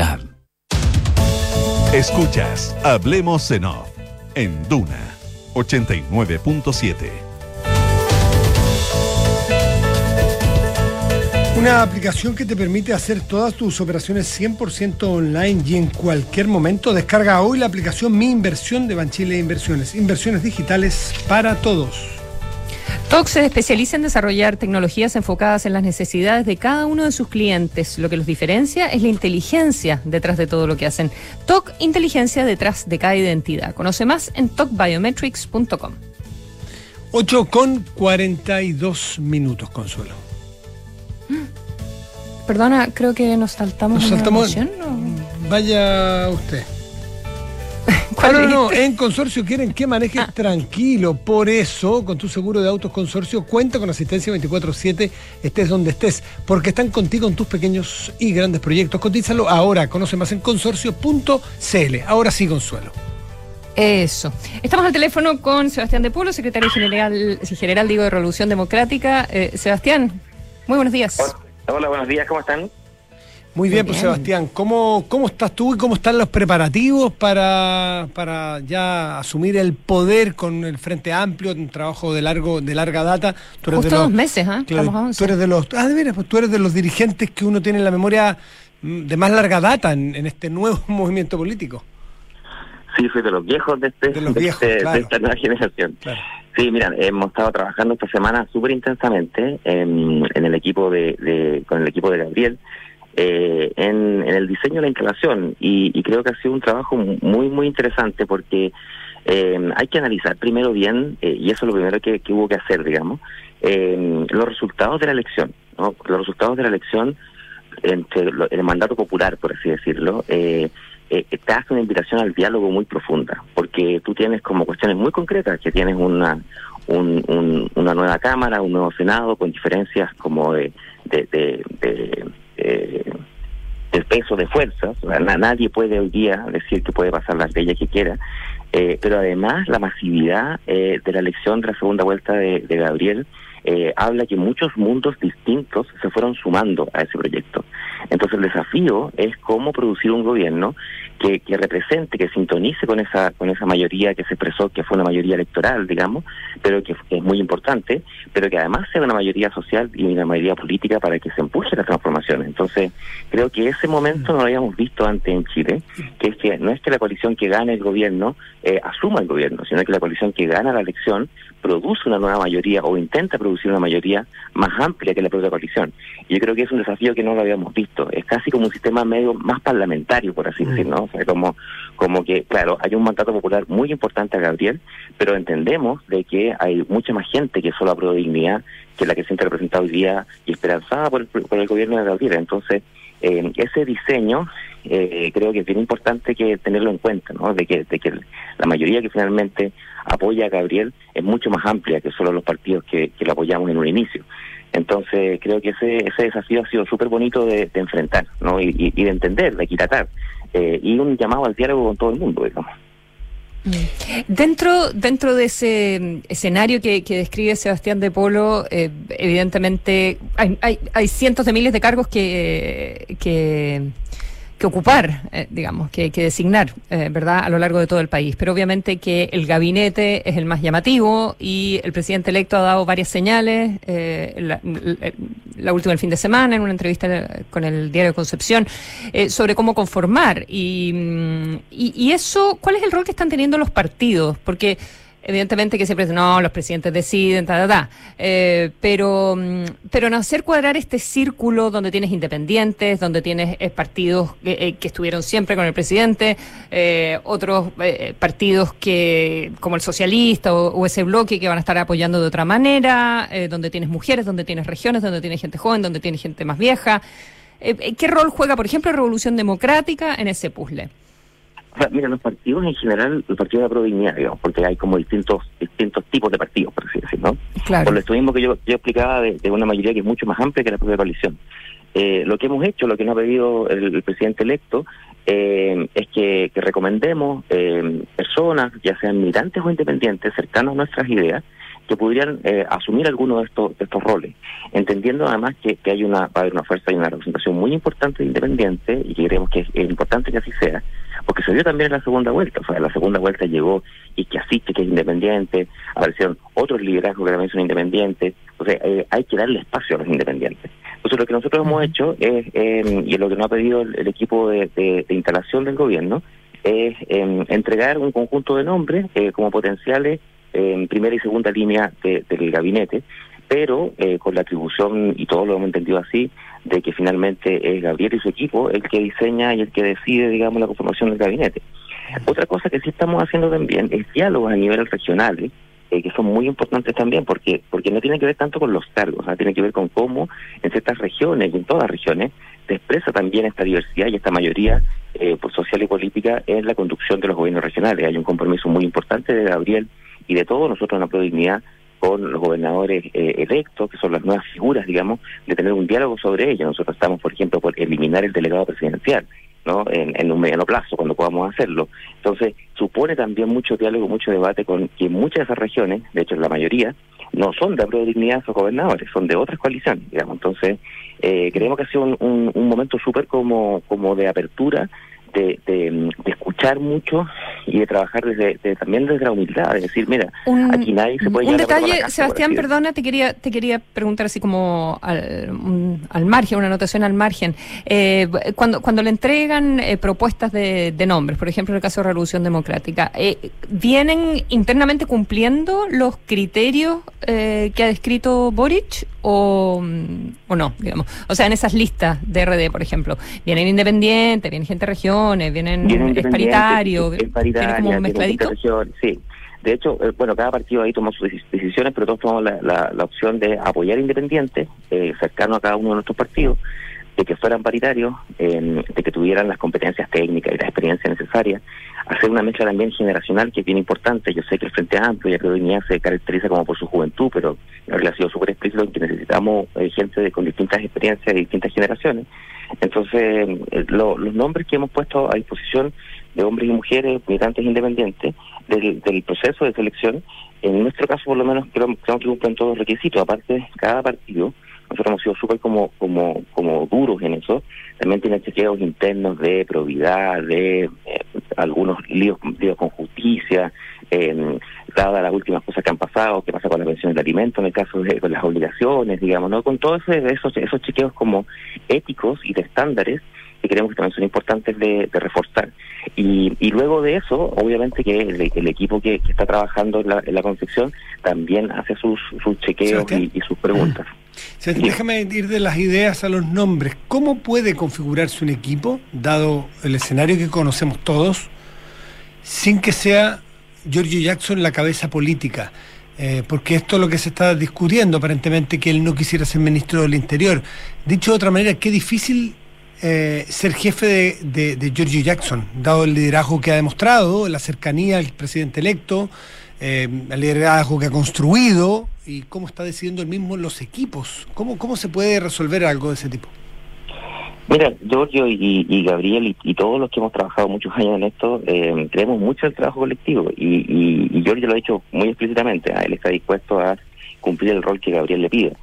Escuchas Hablemos en Off en Duna 89.7. Una aplicación que te permite hacer todas tus operaciones 100% online y en cualquier momento. Descarga hoy la aplicación Mi Inversión de Banchile Inversiones. Inversiones digitales para todos. TOC se especializa en desarrollar tecnologías enfocadas en las necesidades de cada uno de sus clientes. Lo que los diferencia es la inteligencia detrás de todo lo que hacen. TOC, inteligencia detrás de cada identidad. Conoce más en tocbiometrics.com. 8 con 42 minutos, Consuelo. Perdona, creo que nos saltamos. ¿Nos saltamos? Vaya usted. No, no, no, en consorcio quieren que manejes ah. tranquilo. Por eso, con tu seguro de autos consorcio, cuenta con asistencia 24-7, estés donde estés, porque están contigo en tus pequeños y grandes proyectos. Cotízalo ahora, conoce más en consorcio.cl. Ahora sí, Consuelo. Eso. Estamos al teléfono con Sebastián de Polo, secretario general, general digo, de Revolución Democrática. Eh, Sebastián, muy buenos días. Hola, buenos días, ¿cómo están? Muy bien, pues Sebastián, ¿cómo, ¿cómo estás tú y cómo están los preparativos para, para ya asumir el poder con el Frente Amplio, un trabajo de largo de larga data? Tú eres de los, dos meses, ¿ah? Tú eres de los, ah, de pues tú eres de los dirigentes que uno tiene en la memoria mm, de más larga data en, este nuevo [laughs] movimiento político. Sí, soy de los viejos de, este, de, este, esta nueva generación. Sí, mira, hemos estado trabajando esta semana súper intensamente en, en, el equipo de, de, con el equipo de Gabriel eh, en, el diseño de la instalación y, creo que ha sido un trabajo muy, muy interesante porque eh, hay que analizar primero bien, eh, y eso es lo primero que, hubo que hacer, digamos, los resultados de la elección. ¿no? Los resultados de la elección entre el mandato popular, por así decirlo, te hace una invitación al diálogo muy profunda, porque tú tienes como cuestiones muy concretas, que tienes una, una nueva Cámara, un nuevo Senado, con diferencias como de, de eh, el peso de fuerzas. nadie puede hoy día decir que puede pasar las leyes que quiera. Eh, pero además la masividad eh, de la elección de la segunda vuelta de, Gabriel eh, habla que muchos mundos distintos se fueron sumando a ese proyecto. Entonces el desafío es cómo producir un gobierno que, que represente, que sintonice con esa, con esa mayoría que se expresó, que fue una mayoría electoral, digamos, pero que, es muy importante, pero que además sea una mayoría social y una mayoría política para que se empuje la transformación. Entonces, creo que ese momento no lo habíamos visto antes en Chile, que es que no es que la coalición que gane el gobierno eh, asuma el gobierno, sino que la coalición que gana la elección produce una nueva mayoría o intenta producir una mayoría más amplia que la propia coalición. Y yo creo que es un desafío que no lo habíamos visto. Es casi como un sistema medio más parlamentario, por así decirlo, ¿no? Sea, como, como que, claro, hay un mandato popular muy importante a Gabriel, pero entendemos de que hay mucha más gente que solo aprueba dignidad que la que se siente representada hoy día y esperanzada por el, por el gobierno de Gabriel. Entonces, eh, ese diseño eh, creo que es bien importante que tenerlo en cuenta, ¿no? De que, de que la mayoría que finalmente apoya a Gabriel es mucho más amplia que solo los partidos que, que lo apoyamos en un inicio. Entonces creo que ese, ese desafío ha sido súper bonito de, enfrentar, ¿no? Y, de entender, de equitar, eh, y un llamado al diálogo con todo el mundo, digamos. Mm. Dentro, dentro de ese escenario que, describe Sebastián de Polo, eh, evidentemente hay, hay, hay, cientos de miles de cargos que, que que ocupar, eh, digamos, que, que designar, eh, ¿verdad?, a lo largo de todo el país. Pero obviamente que el gabinete es el más llamativo y el presidente electo ha dado varias señales, eh, la, última el fin de semana, en una entrevista con el diario Concepción, sobre cómo conformar. Mm, y eso, ¿cuál es el rol que están teniendo los partidos? Porque evidentemente que siempre no, los presidentes deciden, ta, ta, ta. Eh, pero, mm, pero en hacer cuadrar este círculo donde tienes independientes, donde tienes eh, partidos eh, que estuvieron siempre con el presidente, otros partidos que, como el socialista o, ese bloque que van a estar apoyando de otra manera, donde tienes mujeres, donde tienes regiones, donde tienes gente joven, donde tienes gente más vieja. ¿Qué rol juega, por ejemplo, Revolución Democrática en ese puzzle? Mira, los partidos en general, el partido de la Prodignidad, digamos, porque hay como distintos distintos tipos de partidos, por así decirlo, ¿no? Claro. Por esto mismo que yo, yo explicaba de, una mayoría que es mucho más amplia que la propia coalición. Eh, lo que hemos hecho, lo que nos ha pedido el, presidente electo, eh, es que, que recomendemos eh, personas, ya sean militantes o independientes, cercanos a nuestras ideas, que pudieran eh, asumir alguno de estos, de estos roles, entendiendo además que, que hay una, va a haber una fuerza y una representación muy importante de independientes y que creemos que es importante que así sea, porque se vio también en la segunda vuelta, o sea, en la segunda vuelta llegó y que asiste, que es independiente, aparecieron otros liderazgos que también son independientes, o sea, eh, hay que darle espacio a los independientes. Entonces lo que nosotros hemos hecho es, eh, y lo que nos ha pedido el, equipo de, instalación del gobierno, es em, entregar un conjunto de nombres eh, como potenciales en primera y segunda línea del gabinete, pero eh, con la atribución, y todo lo hemos entendido así, de que finalmente es Gabriel y su equipo el que diseña y el que decide, digamos, la conformación del gabinete. Otra cosa que sí estamos haciendo también es diálogos a nivel regional, eh, que son muy importantes también, porque porque no tiene que ver tanto con los cargos, tiene que ver con cómo en ciertas regiones en todas regiones se expresa también esta diversidad y esta mayoría eh, social y política en la conducción de los gobiernos regionales. Hay un compromiso muy importante de Gabriel y de todos nosotros en la Prodignidad con los gobernadores eh, electos, que son las nuevas figuras, digamos, de tener un diálogo sobre ello. Nosotros estamos, por ejemplo, por eliminar el delegado presidencial, ¿no? En, un mediano plazo, cuando podamos hacerlo. Entonces, supone también mucho diálogo, mucho debate con que muchas de esas regiones, de hecho la mayoría, no son de Prodignidad esos gobernadores, son de otras coaliciones, digamos. Entonces, eh, creemos que ha sido un, un, momento súper como, como de apertura de, de, escuchar mucho y de trabajar desde también desde la humildad, de decir, mira, aquí nadie se puede Un detalle, Sebastián, perdona, te quería te quería preguntar así como al, al margen, una anotación al margen. Eh, cuando cuando le entregan eh, propuestas de, de, nombres, por ejemplo, en el caso de Revolución Democrática, eh, ¿vienen internamente cumpliendo los criterios que ha descrito Boric o, o no, digamos? O sea, en esas listas de RD, por ejemplo, vienen independientes, vienen gente de región vienen, es paritario, es como mezcladito. Sí. De hecho, eh, bueno, cada partido ahí toma sus decisiones, pero todos tomamos la, la, opción de apoyar independientes, eh, cercano a cada uno de nuestros partidos, de que fueran paritarios, de que tuvieran las competencias técnicas y la experiencia necesaria, hacer una mezcla también generacional que es bien importante. Yo sé que el Frente Amplio y la se caracteriza como por su juventud, pero ha sido súper explícito en que necesitamos eh, gente con distintas experiencias y distintas generaciones. Entonces, eh, los nombres que hemos puesto a disposición de hombres y mujeres, militantes independientes, del, proceso de selección, en nuestro caso por lo menos creo, que cumplen todos los requisitos. Aparte, cada partido nosotros hemos sido súper como, como, como duros en eso. También tiene chequeos internos de probidad, de eh, algunos líos, líos con justicia, eh, dadas las últimas cosas que han pasado, qué pasa con la pensión de alimentos, en el caso de con las obligaciones, digamos, ¿no? Con todos esos, esos chequeos como éticos y de estándares que creemos que también son importantes de, reforzar. Y, y, luego de eso, obviamente que el, equipo que, está trabajando en la, en la, concepción también hace sus, sus chequeos y, sus preguntas. déjame ir de las ideas a los nombres. ¿Cómo puede configurarse un equipo, dado el escenario que conocemos todos, sin que sea Giorgio Jackson la cabeza política? Eh, porque esto es lo que se está discutiendo, aparentemente, que él no quisiera ser ministro del Interior. Dicho de otra manera, qué difícil eh, ser jefe de, de, Giorgio Jackson, dado el liderazgo que ha demostrado, la cercanía al presidente electo, eh, el liderazgo que ha construido y cómo está decidiendo el mismo los equipos. ¿Cómo, cómo se puede resolver algo de ese tipo? Mira, Giorgio y, Gabriel y, todos los que hemos trabajado muchos años en esto, eh, creemos mucho el trabajo colectivo y, y, Giorgio lo ha dicho muy explícitamente, él está dispuesto a cumplir el rol que Gabriel le pide.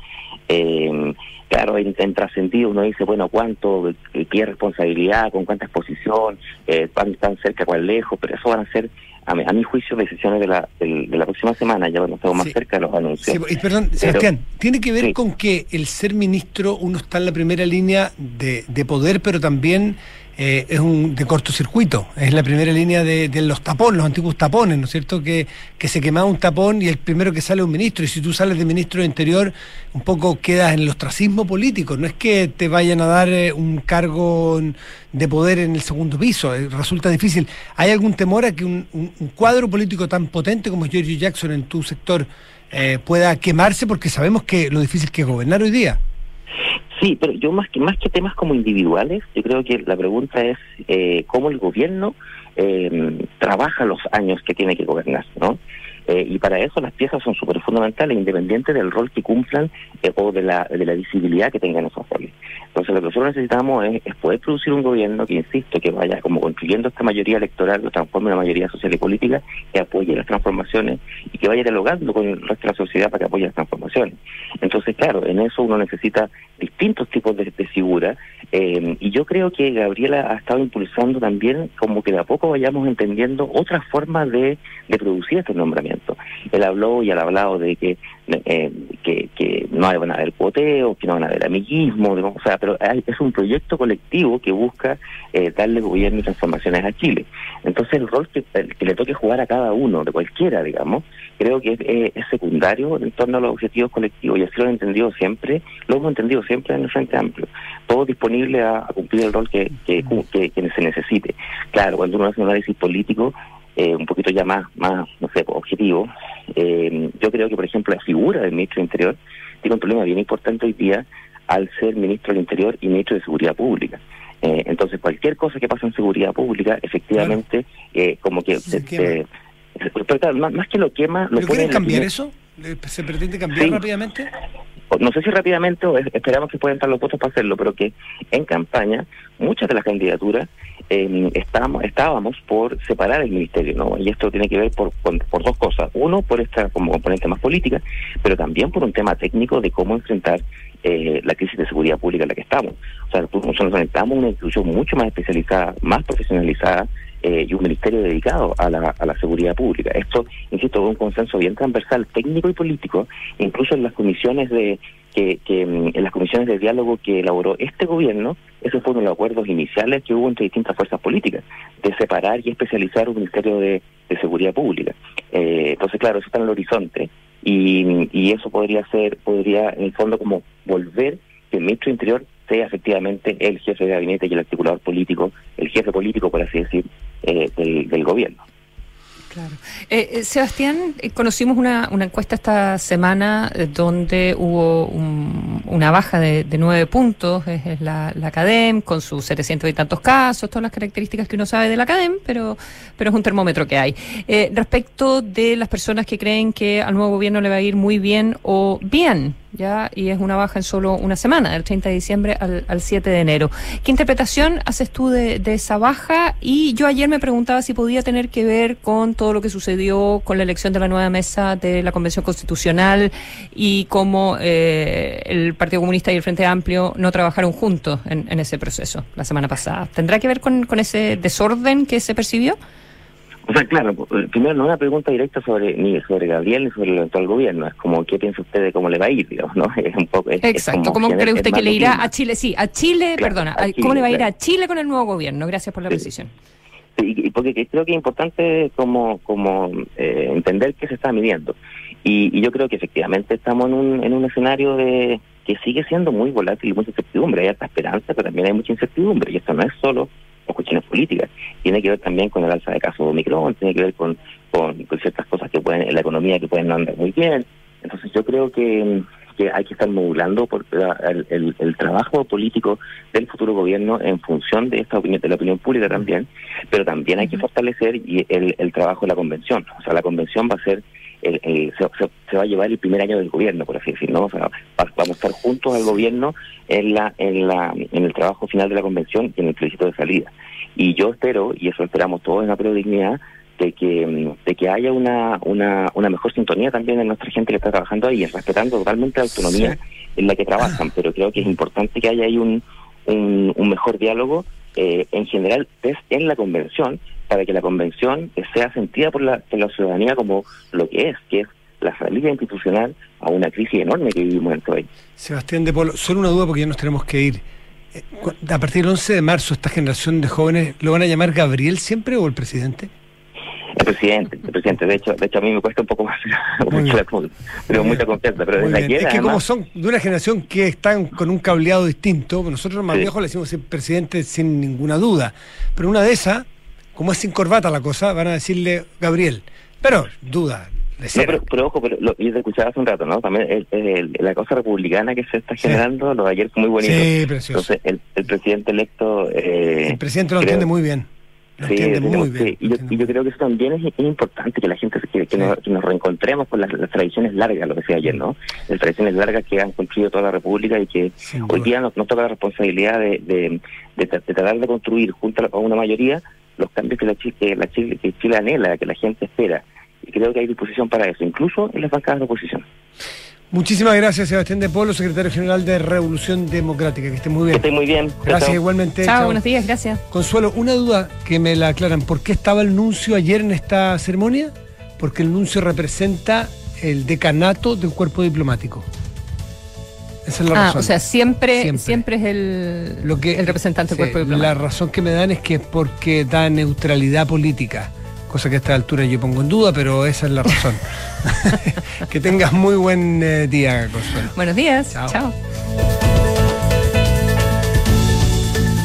Eh, claro, en, en trascendido uno dice, bueno, cuánto, eh, qué responsabilidad, con cuánta exposición, eh, cuán tan cerca, cuán lejos, pero eso van a ser, a mi, juicio, decisiones de la, de, la próxima semana, ya cuando estamos más cerca de los anuncios. y perdón, Sebastián, tiene que ver con que el ser ministro uno está en la primera línea de, de poder, pero también eh, es un de cortocircuito, es la primera línea de, los tapones, los antiguos tapones, ¿no es cierto? Que, que se quemaba un tapón y el primero que sale es un ministro, y si tú sales de ministro de Interior, un poco quedas en el ostracismo político, no es que te vayan a dar eh, un cargo de poder en el segundo piso, eh, resulta difícil. ¿Hay algún temor a que un, cuadro político tan potente como George Jackson en tu sector pueda quemarse? Porque sabemos que lo difícil que es gobernar hoy día. Sí, pero yo más que más que temas como individuales, yo creo que la pregunta es eh, cómo el gobierno eh, trabaja los años que tiene que gobernar, ¿no? Eh, y para eso las piezas son súper fundamentales, independiente del rol que cumplan eh, o de la, de la visibilidad que tengan esos roles. Entonces lo que nosotros necesitamos es, poder producir un gobierno que, insisto, que vaya como construyendo esta mayoría electoral, que transforme en una mayoría social y política, que apoye las transformaciones y que vaya dialogando con el resto de la sociedad para que apoye las transformaciones. Entonces, claro, en eso uno necesita distintos tipos de, figuras eh, y yo creo que Gabriela ha estado impulsando también como que de a poco vayamos entendiendo otras formas de, de producir estos nombramientos. Él habló y ha hablado de que, eh, que, que, no van a haber cuoteos, que no van a haber amiguismo, o sea, pero es un proyecto colectivo que busca eh, darle gobierno y transformaciones a Chile. Entonces el rol que, le toque jugar a cada uno, de cualquiera, digamos, creo que es, secundario en torno a los objetivos colectivos y así lo han entendido siempre, lo hemos entendido siempre en el Frente Amplio, todo disponible a, cumplir el rol que, que, se necesite. Claro, cuando uno hace un análisis político, eh, un poquito ya más, más no sé, objetivo, eh, yo creo que, por ejemplo, la figura del ministro del Interior tiene un problema bien importante hoy día al ser ministro del Interior y ministro de Seguridad Pública. Eh, entonces, cualquier cosa que pasa en seguridad pública, efectivamente, como que... más, que lo quema... Lo quieren cambiar eso? ¿Se pretende cambiar rápidamente? no sé si rápidamente o esperamos que puedan estar los votos para hacerlo, pero que en campaña muchas de las candidaturas eh, estábamos, estábamos por separar el ministerio, ¿no? Y esto tiene que ver por, por, dos cosas. Uno, por esta como componente más política, pero también por un tema técnico de cómo enfrentar eh, la crisis de seguridad pública en la que estamos. O sea, nosotros necesitamos una institución mucho más especializada, más profesionalizada, eh, y un ministerio dedicado a la, a la seguridad pública. Esto, insisto, es un consenso bien transversal, técnico y político, incluso en las comisiones de que, que mm, en las comisiones de diálogo que elaboró este gobierno, esos fueron los acuerdos iniciales que hubo entre distintas fuerzas políticas, de separar y especializar un ministerio de, seguridad pública. Eh, entonces, claro, eso está en el horizonte y, y eso podría ser, podría en el fondo como volver que el ministro de Interior sea efectivamente el jefe de gabinete y el articulador político, el jefe político, por así decir, eh, del, gobierno. Claro. Eh, eh, Sebastián, conocimos una, una, encuesta esta semana donde hubo una baja de, nueve puntos, es, la, la, CADEM, con sus 700 y tantos casos, todas las características que uno sabe de la CADEM, pero, pero es un termómetro que hay. respecto de las personas que creen que al nuevo gobierno le va a ir muy bien o bien, ya y es una baja en solo una semana, del 30 de diciembre al, 7 de enero. ¿Qué interpretación haces tú de, esa baja? Y yo ayer me preguntaba si podía tener que ver con todo lo que sucedió con la elección de la nueva mesa de la Convención Constitucional y cómo eh, el Partido Comunista y el Frente Amplio no trabajaron juntos en, ese proceso la semana pasada. ¿Tendrá que ver con, con ese desorden que se percibió? O sea, claro, eh, primero no una pregunta directa sobre ni sobre Gabriel ni sobre el actual gobierno, es como qué piensa usted de cómo le va a ir, digamos, ¿no? [laughs] Es un poco Exacto, ¿cómo cree usted que le irá a Chile? Sí, a Chile, perdona, ¿cómo le va a ir a Chile con el nuevo gobierno? Gracias por la precisión. Sí, y porque creo que es importante como como eh, entender qué se está midiendo. Y, yo creo que efectivamente estamos en un, en un escenario de que sigue siendo muy volátil y mucha incertidumbre. Hay alta esperanza, pero también hay mucha incertidumbre. Y esto no es solo cuestiones políticas. Tiene que ver también con el alza de casos de Omicron, tiene que ver con, con, ciertas cosas que pueden, en la economía que pueden no andar muy bien. Entonces yo creo que, que hay que estar modulando por, el, el, trabajo político del futuro gobierno en función de esta opinión, de la opinión pública también, pero también hay que fortalecer el, el trabajo de la convención. O sea, la convención va a ser el, se, va a llevar el primer año del gobierno, por así decirlo. O sea, vamos a estar juntos al gobierno en la, en la, en el trabajo final de la convención y en el plebiscito de salida. Y yo espero, y eso esperamos todos en la prodignidad, de que, de que haya una, una, una mejor sintonía también en nuestra gente que está trabajando ahí, respetando totalmente la autonomía en la que trabajan, pero creo que es importante que haya ahí un, un, un mejor diálogo eh, en general en la convención para que la convención sea sentida por la, por la ciudadanía como lo que es, que es la salida institucional a una crisis enorme que vivimos en el país. Sebastián de Polo, solo una duda porque ya nos tenemos que ir. Eh, a partir del 11 de marzo, esta generación de jóvenes, ¿lo van a llamar Gabriel siempre o el presidente? El presidente, el presidente. De hecho, de hecho a mí me cuesta un poco más, [laughs] pero mucha confianza. Pero es que como son de una generación que están con un cableado distinto, nosotros más viejos le decimos presidente sin ninguna duda. Pero una de esas como es sin corbata la cosa, van a decirle Gabriel. Pero, duda. No, pero, ojo, pero lo, yo te escuchaba hace un rato, ¿no? También la cosa republicana que se está generando, lo de ayer fue muy bonito. Sí, precioso. Entonces, el, presidente electo... Eh, el presidente lo entiende muy bien. sí, muy bien. Y, yo, creo que eso también es, importante, que la gente, que, que, nos, reencontremos con las, tradiciones largas, lo decía ayer, ¿no? Las tradiciones largas que han construido toda la República y que hoy día nos, toca la responsabilidad de, de, de, tratar de construir junto a una mayoría los cambios que la Chile, la Chile, que Chile anhela, que la gente espera. Y creo que hay disposición para eso, incluso en las bancadas de oposición. Muchísimas gracias, Sebastián de Polo, secretario general de Revolución Democrática. Que esté muy bien. Que esté muy bien. Gracias, igualmente. Chao, buenos días, gracias. Consuelo, una duda que me la aclaran. ¿Por qué estaba el nuncio ayer en esta ceremonia? Porque el nuncio representa el decanato del cuerpo diplomático. Esa es la ah, razón. O sea, siempre, siempre, es el, Lo que, el representante del cuerpo diplomático. La razón que me dan es que es porque da neutralidad política, cosa que a esta altura yo pongo en duda, pero esa es la razón. [laughs] [laughs] que tengas muy buen eh, día, Consuelo. Buenos días. Chao.